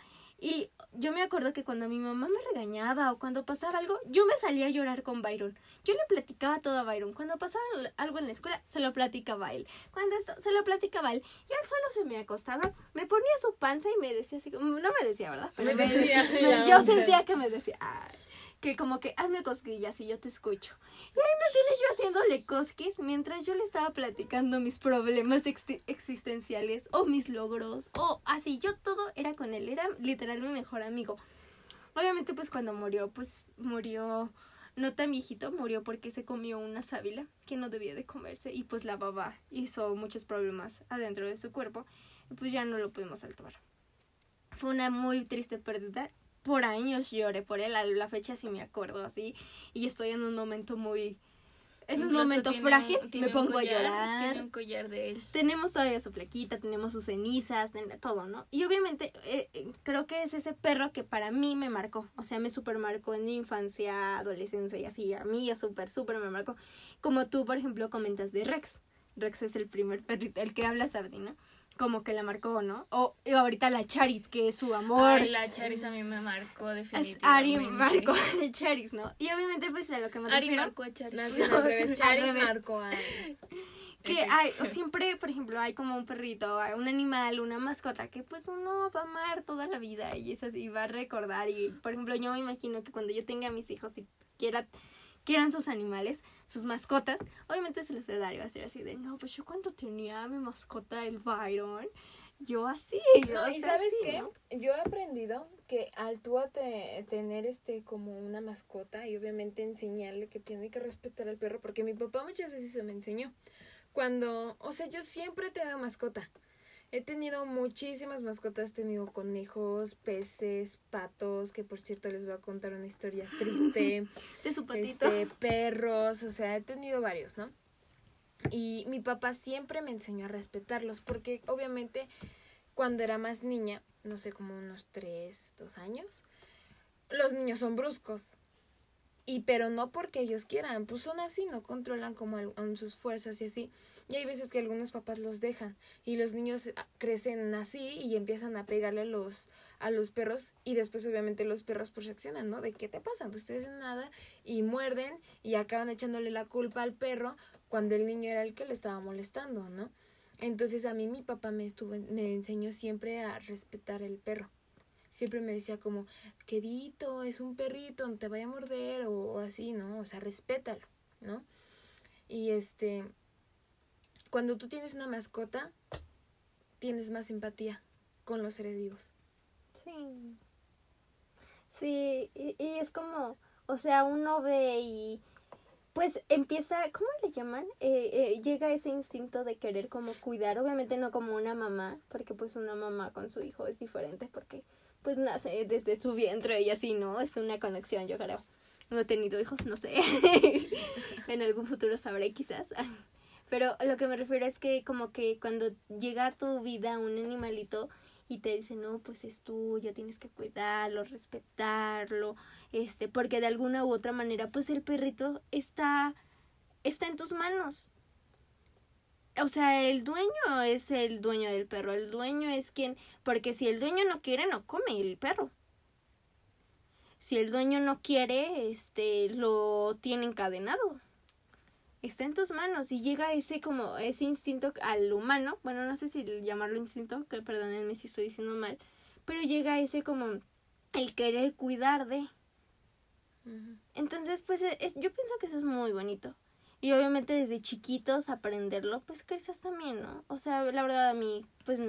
Y yo me acuerdo que cuando mi mamá me regañaba o cuando pasaba algo, yo me salía a llorar con Byron. Yo le platicaba todo a Byron. Cuando pasaba algo en la escuela, se lo platicaba a él. Cuando esto, se lo platicaba a él. Y él solo se me acostaba, me ponía su panza y me decía así, como, no me decía, ¿verdad? Me decía, me- la yo sentía que me decía, "Ay", que como que hazme cosquillas y yo te escucho. Y ahí me tienes yo haciéndole cosquillas mientras yo le estaba platicando mis problemas existenciales o mis logros o así. Yo todo era con él, era literal mi mejor amigo. Obviamente pues cuando murió, pues murió no tan viejito, murió porque se comió una sábila que no debía de comerse y pues la baba hizo muchos problemas adentro de su cuerpo y pues ya no lo pudimos salvar. Fue una muy triste pérdida. Por años lloré por él, a la fecha sí me acuerdo así y estoy en un momento muy... En un momento tiene frágil, tiene me pongo a llorar Tiene un collar de él. tenemos todavía su plaquita, tenemos sus cenizas, todo, ¿no? Y obviamente eh, eh, creo que es ese perro que para mí me marcó, o sea, me super marcó en mi infancia, adolescencia y así, a mí ya súper, súper me marcó. Como tú, por ejemplo, comentas de Rex. Rex es el primer perrito, el que habla Sabri, ¿no? Como que la marcó, ¿no? O y ahorita la Charis, que es su amor. Ay, la Charis a mí me marcó definitivamente. Ari marcó de Charis, ¿no? Y obviamente pues a lo que me Ari refiero... marcó a Charis. Al revés. Charis revés. marcó a... que hay, o siempre, por ejemplo, hay como un perrito, hay un animal, una mascota que pues uno va a amar toda la vida y es así, va a recordar y, por ejemplo, yo me imagino que cuando yo tenga a mis hijos y quiera, quieran sus animales, sus mascotas, obviamente se los voy a dar va a ser así de, no, pues yo cuando tenía mi mascota, el Byron, yo así. No, y sabes así, qué, ¿no? yo he aprendido que al tú a te- tener este como una mascota y obviamente enseñarle que tiene que respetar al perro, porque mi papá muchas veces se me enseñó. Cuando, o sea, yo siempre he tenido mascota. He tenido muchísimas mascotas, he tenido conejos, peces, patos, que por cierto les voy a contar una historia triste. De su patito. Este, perros, o sea, he tenido varios, ¿no? Y mi papá siempre me enseñó a respetarlos, porque obviamente cuando era más niña, no sé, como unos tres, dos años, los niños son bruscos. Y pero no porque ellos quieran, pues son así, no controlan como aún sus fuerzas y así. Y hay veces que algunos papás los dejan y los niños ah, crecen así y empiezan a pegarle a los a los perros y después obviamente los perros pues reaccionan, ¿no? De qué te pasa, no estoy nada y muerden y acaban echándole la culpa al perro cuando el niño era el que le estaba molestando, ¿no? Entonces a mí mi papá me estuvo me enseñó siempre a respetar el perro. Siempre me decía como, quedito, es un perrito, no te vaya a morder o, o así, ¿no? O sea, respétalo, ¿no? Y este, cuando tú tienes una mascota, tienes más empatía con los seres vivos. Sí. Sí, y, y es como, o sea, uno ve y pues empieza, ¿cómo le llaman? Eh, eh, llega ese instinto de querer como cuidar, obviamente no como una mamá, porque pues una mamá con su hijo es diferente, porque pues nace desde su vientre y así, ¿no? Es una conexión, yo creo. No he tenido hijos, no sé. en algún futuro sabré quizás. Pero lo que me refiero es que como que cuando llega a tu vida un animalito y te dice, no, pues es tuyo, tienes que cuidarlo, respetarlo, este, porque de alguna u otra manera, pues el perrito está, está en tus manos. O sea, el dueño es el dueño del perro, el dueño es quien, porque si el dueño no quiere, no come el perro. Si el dueño no quiere, este, lo tiene encadenado está en tus manos y llega ese como ese instinto al humano, bueno, no sé si llamarlo instinto, que perdónenme si estoy diciendo mal, pero llega ese como el querer cuidar de. Entonces, pues es, yo pienso que eso es muy bonito. Y obviamente desde chiquitos aprenderlo, pues creces también, ¿no? O sea, la verdad a mí, pues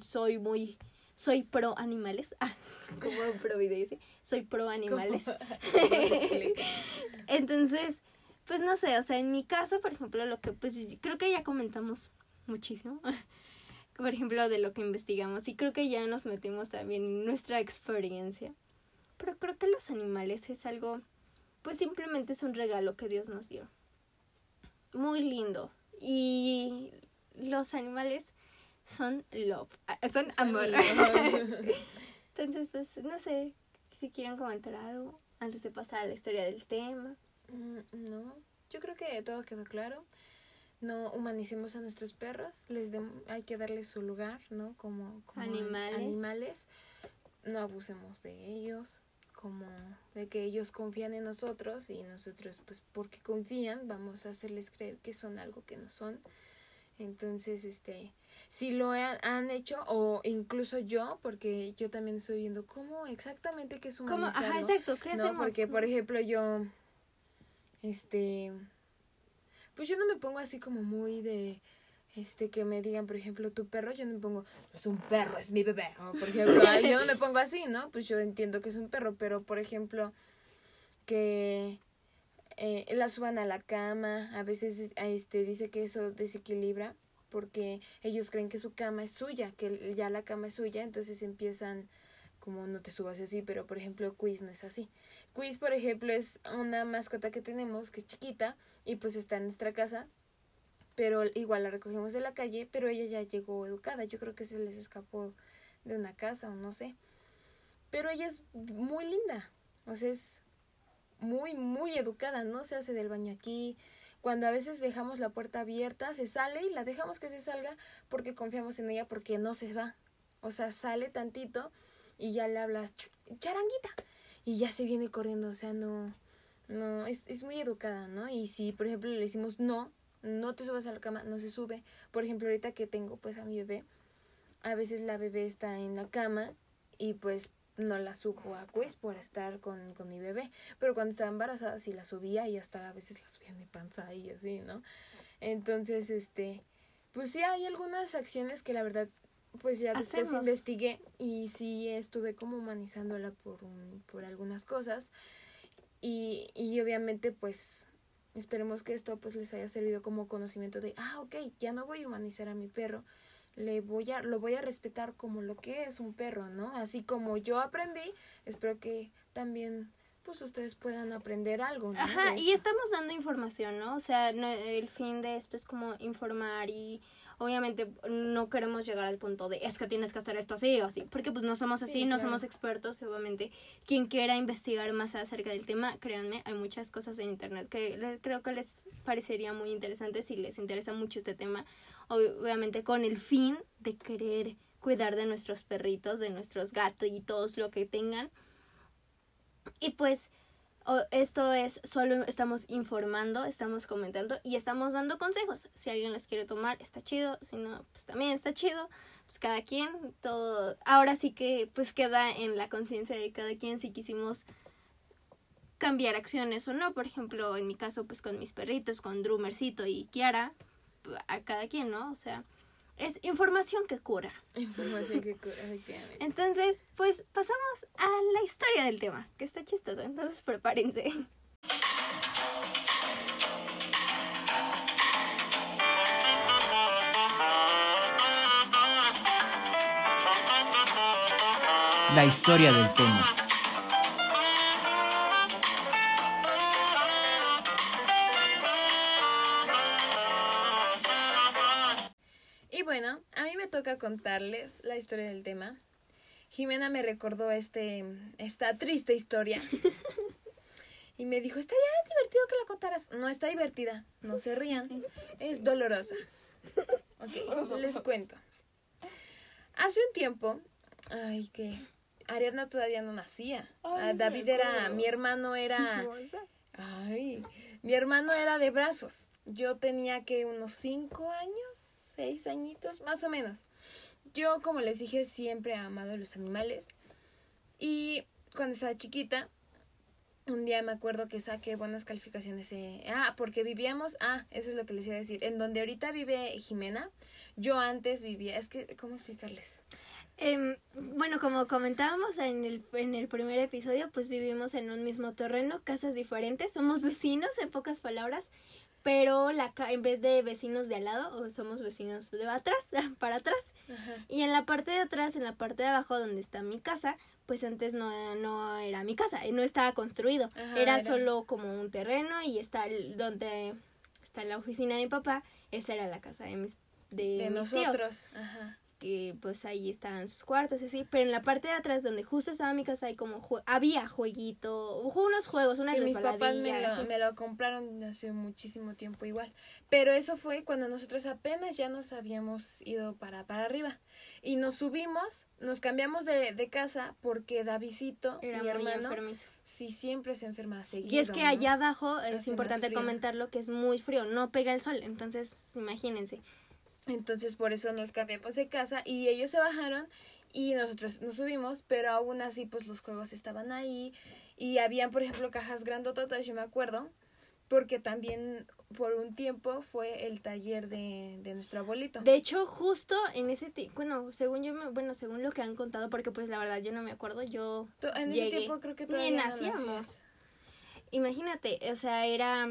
soy muy, soy pro animales, ah, como pro video dice, soy pro animales. Entonces, pues no sé, o sea, en mi caso, por ejemplo, lo que pues creo que ya comentamos muchísimo. Por ejemplo, de lo que investigamos y creo que ya nos metimos también en nuestra experiencia. Pero creo que los animales es algo, pues simplemente es un regalo que Dios nos dio. Muy lindo. Y los animales son love, son amor. Entonces, pues no sé si quieren comentar algo antes de pasar a la historia del tema. Mm, No, yo creo que todo quedó claro. No humanicemos a nuestros perros, les hay que darles su lugar, ¿no? Como, como an- Animales. animales. No abusemos de ellos, como de que ellos confían en nosotros y nosotros, pues porque confían, vamos a hacerles creer que son algo que no son. Entonces, este, si lo han, han hecho, o incluso yo, porque yo también estoy viendo cómo exactamente qué es ¿Cómo? humanizarlo. Ajá, exacto, ¿qué No, hacemos? porque por ejemplo yo, este, pues yo no me pongo así como muy de, este, que me digan, por ejemplo, tu perro, yo no me pongo, es un perro, es mi bebé, por ejemplo, yo no me pongo así, ¿no? Pues yo entiendo que es un perro, pero por ejemplo, que eh, la suban a la cama, a veces este, dice que eso desequilibra, porque ellos creen que su cama es suya, que ya la cama es suya, entonces empiezan como no te subas así, pero por ejemplo Quiz no es así. Quiz, por ejemplo, es una mascota que tenemos que es chiquita y pues está en nuestra casa, pero igual la recogemos de la calle, pero ella ya llegó educada, yo creo que se les escapó de una casa o no sé. Pero ella es muy linda, o sea, es muy, muy educada, no se hace del baño aquí. Cuando a veces dejamos la puerta abierta, se sale y la dejamos que se salga porque confiamos en ella porque no se va. O sea, sale tantito y ya le hablas "Ch- charanguita y ya se viene corriendo, o sea, no no es, es muy educada, ¿no? Y si por ejemplo le decimos no, no te subas a la cama, no se sube. Por ejemplo, ahorita que tengo pues a mi bebé, a veces la bebé está en la cama y pues no la subo a pues por estar con, con mi bebé. Pero cuando estaba embarazada sí la subía y hasta a veces la subía en mi panza y así, ¿no? Entonces, este, pues sí hay algunas acciones que la verdad, pues ya después Hacemos. investigué y sí estuve como humanizándola por, un, por algunas cosas. Y, y obviamente pues esperemos que esto pues les haya servido como conocimiento de, ah, ok, ya no voy a humanizar a mi perro, le voy a, lo voy a respetar como lo que es un perro, ¿no? Así como yo aprendí, espero que también pues ustedes puedan aprender algo, ¿no? Ajá, y estamos dando información, ¿no? O sea, no- el fin de esto es como informar y obviamente no queremos llegar al punto de es que tienes que hacer esto así o así, porque pues no somos así, Sí, no claro. somos expertos, obviamente quien quiera investigar más acerca del tema, créanme, hay muchas cosas en internet que le- creo que les parecería muy interesante si les interesa mucho este tema, ob- obviamente con el fin de querer cuidar de nuestros perritos, de nuestros gatitos, lo que tengan. Y pues esto es solo estamos informando, estamos comentando y estamos dando consejos. Si alguien los quiere tomar, está chido, si no, pues también está chido. Pues cada quien, todo. Ahora sí que pues queda en la conciencia de cada quien si quisimos cambiar acciones o no. Por ejemplo, en mi caso, pues con mis perritos, con Drumercito y Kiara, a cada quien, ¿no? O sea, es información que cura. Información que cu- efectivamente. Entonces, pues pasamos a la historia del tema, que está chistosa. Entonces, prepárense. La historia del tema. Contarles la historia del tema. Jimena me recordó este, esta triste historia. Y me dijo, estaría divertido que la contaras. No está divertida, no se rían. Es dolorosa. Ok, les cuento. Hace un tiempo, ay, que Ariadna todavía no nacía. Ah, David era, mi hermano era... Ay, mi hermano era de brazos. Yo tenía que unos cinco años, seis añitos, más o menos. Yo, como les dije, siempre he amado los animales. Y cuando estaba chiquita, un día me acuerdo que saqué buenas calificaciones. eh, Ah, porque vivíamos, ah, eso es lo que les iba a decir. En donde ahorita vive Jimena, yo antes vivía, es que, ¿cómo explicarles? Em, bueno, como comentábamos en el, en el primer episodio, pues vivimos en un mismo terreno, casas diferentes, somos vecinos en pocas palabras, pero la ca- en vez de vecinos de al lado, somos vecinos de atrás, para atrás. Ajá. Y en la parte de atrás, en la parte de abajo donde está mi casa, pues antes no, no era mi casa, no estaba construido. Ajá, era, era- solo como un terreno y está el- donde está la oficina de mi papá, esa era la casa de mis, de De mis tíos nosotros. Ajá. Que pues ahí estaban sus cuartos así, pero en la parte de atrás donde justo estaba mi casa hay como jue- había jueguito, unos juegos, una Y mis papás me lo, me lo compraron hace muchísimo tiempo igual. Pero eso fue cuando nosotros apenas ya nos habíamos ido para, para arriba. Y nos subimos, nos cambiamos de, de casa porque Davidito, era mi hermano, enfermizo. sí siempre se enferma seguido. Y es que ¿no? allá abajo es Hace importante comentarlo que es muy frío, no pega el sol, entonces imagínense. Entonces por eso nos cambiamos de casa y ellos se bajaron y nosotros nos subimos, pero aún así pues los juegos estaban ahí y habían por ejemplo cajas grandototas, yo me acuerdo, porque también por un tiempo fue el taller de, de nuestro abuelito. De hecho, justo en ese tiempo, bueno, según yo, me- bueno, según lo que han contado, porque pues la verdad yo no me acuerdo, yo en llegué. ese tiempo creo que Ni todavía no nacíamos. nacías. Imagínate, o sea, era...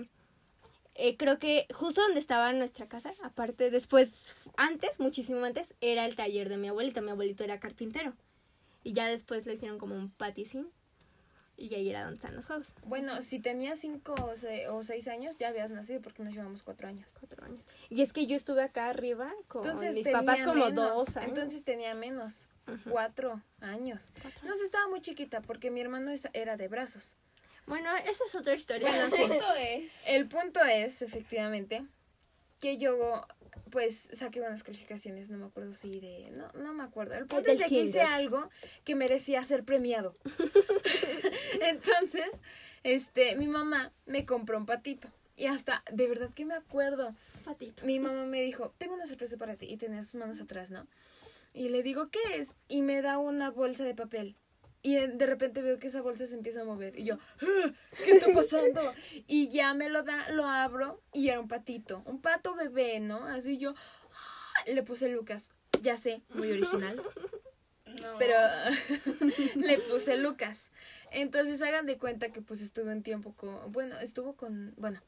eh, creo que justo donde estaba nuestra casa, aparte, después, antes, muchísimo antes, era el taller de mi abuelito. Mi abuelito era carpintero. Y ya después le hicieron como un paticín. Y ahí era donde están los juegos. Bueno, si tenías cinco o, se- o seis años ya habías nacido porque nos llevamos cuatro años. Cuatro años. Y es que yo estuve acá arriba con Entonces mis papás como menos, dos años. Entonces tenía menos, Ujú. cuatro años. Cuatro. No estaba muy chiquita porque mi hermano era de brazos. Bueno, esa es otra historia. Bueno, sí. Esto es. El punto es, efectivamente, que yo pues saqué buenas calificaciones, no me acuerdo si de... No, no me acuerdo. El punto es de que hice algo que merecía ser premiado. Entonces, este, mi mamá me compró un patito. Y hasta, de verdad que me acuerdo, Patito. mi mamá me dijo, tengo una sorpresa para ti. Y tenía sus manos atrás, ¿no? Y le digo, ¿qué es? Y me da una bolsa de papel. Y de repente veo que esa bolsa se empieza a mover. Y yo, "Ah, ¿qué está pasando? Y ya me lo da, lo abro y era un patito. Un pato bebé, ¿no? Así yo, "Ah", le puse Lucas. Ya sé, muy original. No. Pero le puse Lucas. Entonces hagan de cuenta que pues estuve un tiempo con, bueno, estuvo con, bueno,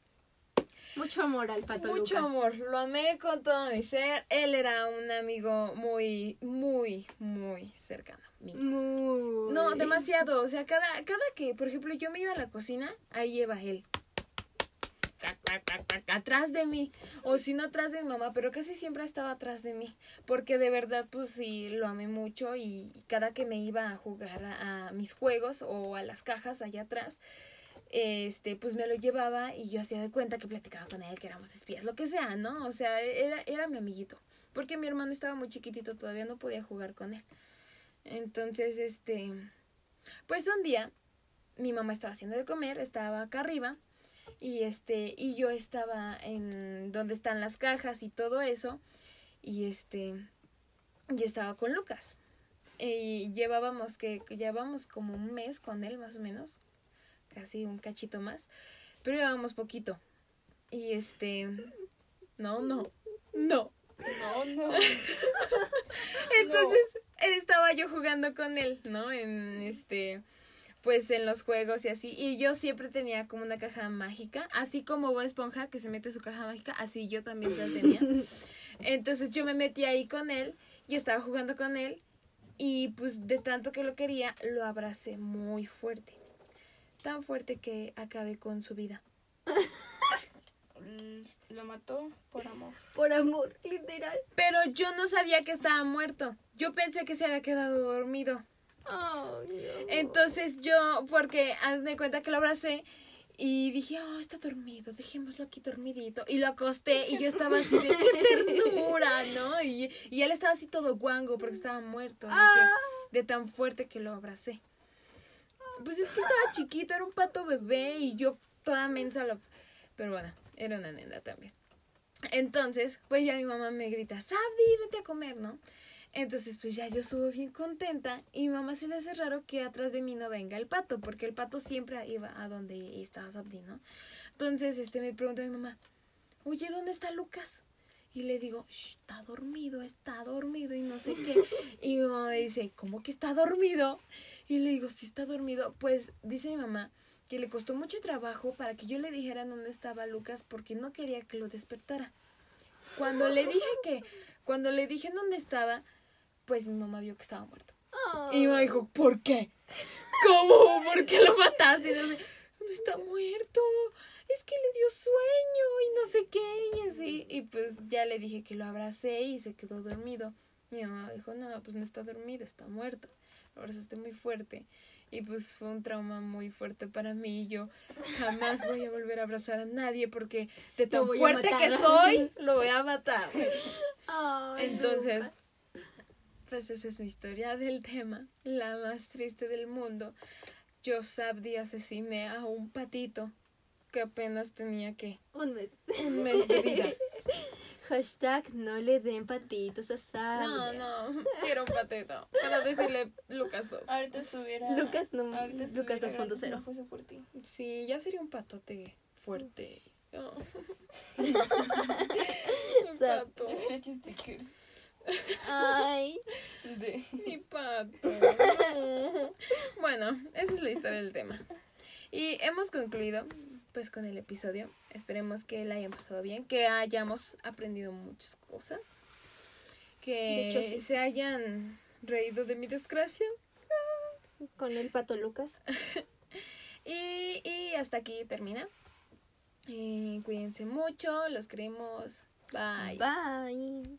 Mucho amor al pato Mucho Lucas. amor, lo amé con todo mi ser. Él era un amigo muy, muy, muy cercano. mío. Muy. No, demasiado. O sea, cada, cada que, por ejemplo, yo me iba a la cocina, ahí iba él. Atrás de mí. O si no, atrás de mi mamá, pero casi siempre estaba atrás de mí. Porque de verdad, pues sí, lo amé mucho. Y cada que me iba a jugar a, a mis juegos o a las cajas allá atrás, este, pues me lo llevaba y yo hacía de cuenta que platicaba con él, que éramos espías, lo que sea, ¿no? O sea, era, era mi amiguito. Porque mi hermano estaba muy chiquitito, todavía no podía jugar con él. Entonces, este, pues un día mi mamá estaba haciendo de comer, estaba acá arriba y este y yo estaba en donde están las cajas y todo eso y este y estaba con Lucas. Y llevábamos que llevábamos como un mes con él más o menos, casi un cachito más, pero llevábamos poquito. Y este no, no. No. No, no. Entonces estaba yo jugando con él, ¿no? En este, pues en los juegos y así. Y yo siempre tenía como una caja mágica, así como Bob Esponja que se mete su caja mágica, así yo también la tenía. Entonces yo me metí ahí con él y estaba jugando con él y pues de tanto que lo quería, lo abracé muy fuerte. Tan fuerte que acabé con su vida. Lo mató por amor. Por amor, literal. Pero yo no sabía que estaba muerto. Yo pensé que se había quedado dormido. No. Entonces yo, porque hazme cuenta que lo abracé y dije, oh, está dormido, dejémoslo aquí dormidito. Y lo acosté y yo estaba así de qué ternura, ¿no? Y, y él estaba así todo guango porque estaba muerto, ¿no? Que- de tan fuerte que lo abracé. Pues es que estaba chiquito, era un pato bebé y yo toda mensa lo... Pero bueno, era una nena también. Entonces, pues ya mi mamá me grita, Sabdi, vete a comer, ¿no? Entonces, pues ya yo subo bien contenta y mi mamá se le hace raro que atrás de mí no venga el pato, porque el pato siempre iba a donde estaba Sabdi, ¿no? Entonces, este, me pregunta mi mamá, oye, ¿dónde está Lucas? Y le digo, "Shh, está dormido, está dormido y no sé qué. Y mi mamá me dice, ¿cómo que está dormido? Y le digo, sí está dormido. Pues dice mi mamá que le costó mucho trabajo para que yo le dijera dónde estaba Lucas porque no quería que lo despertara. Cuando le dije que, cuando le dije dónde estaba, pues mi mamá vio que estaba muerto. Y mamá dijo, ¿por qué? ¿Cómo? ¿Por qué lo mataste? Y no, sé, no está muerto. Es que le dio sueño y no sé qué. Y así. Y pues ya le dije que lo abracé y se quedó dormido. Mi mamá dijo, no, pues no está dormido, está muerto. Lo abrazaste muy fuerte. Y pues fue un trauma muy fuerte para mí. Y yo jamás voy a volver a abrazar a nadie porque de tan fuerte que soy, lo voy a matar. Entonces, pues esa es mi historia del tema, la más triste del mundo. Yo Sabdi asesiné a un patito que apenas tenía que un mes. un mes de vida. Hashtag no le den patitos a Sabri. No, no, quiero un patito. Para decirle Lucas 2. Ahorita estuviera. Lucas no- ahorita Lucas estuviera 2.0. si No fuese por ti. Sí, ya sería un patote fuerte. Oh. Pato, Ay. de. mi pato. Bueno, esa es la historia del tema. Y hemos concluido pues con el episodio. Esperemos que la hayan pasado bien, que hayamos aprendido muchas cosas, que hecho, sí. se hayan reído de mi desgracia. Con el pato Lucas. Y, y hasta aquí termina. Eh, cuídense mucho, los queremos. Bye. Bye.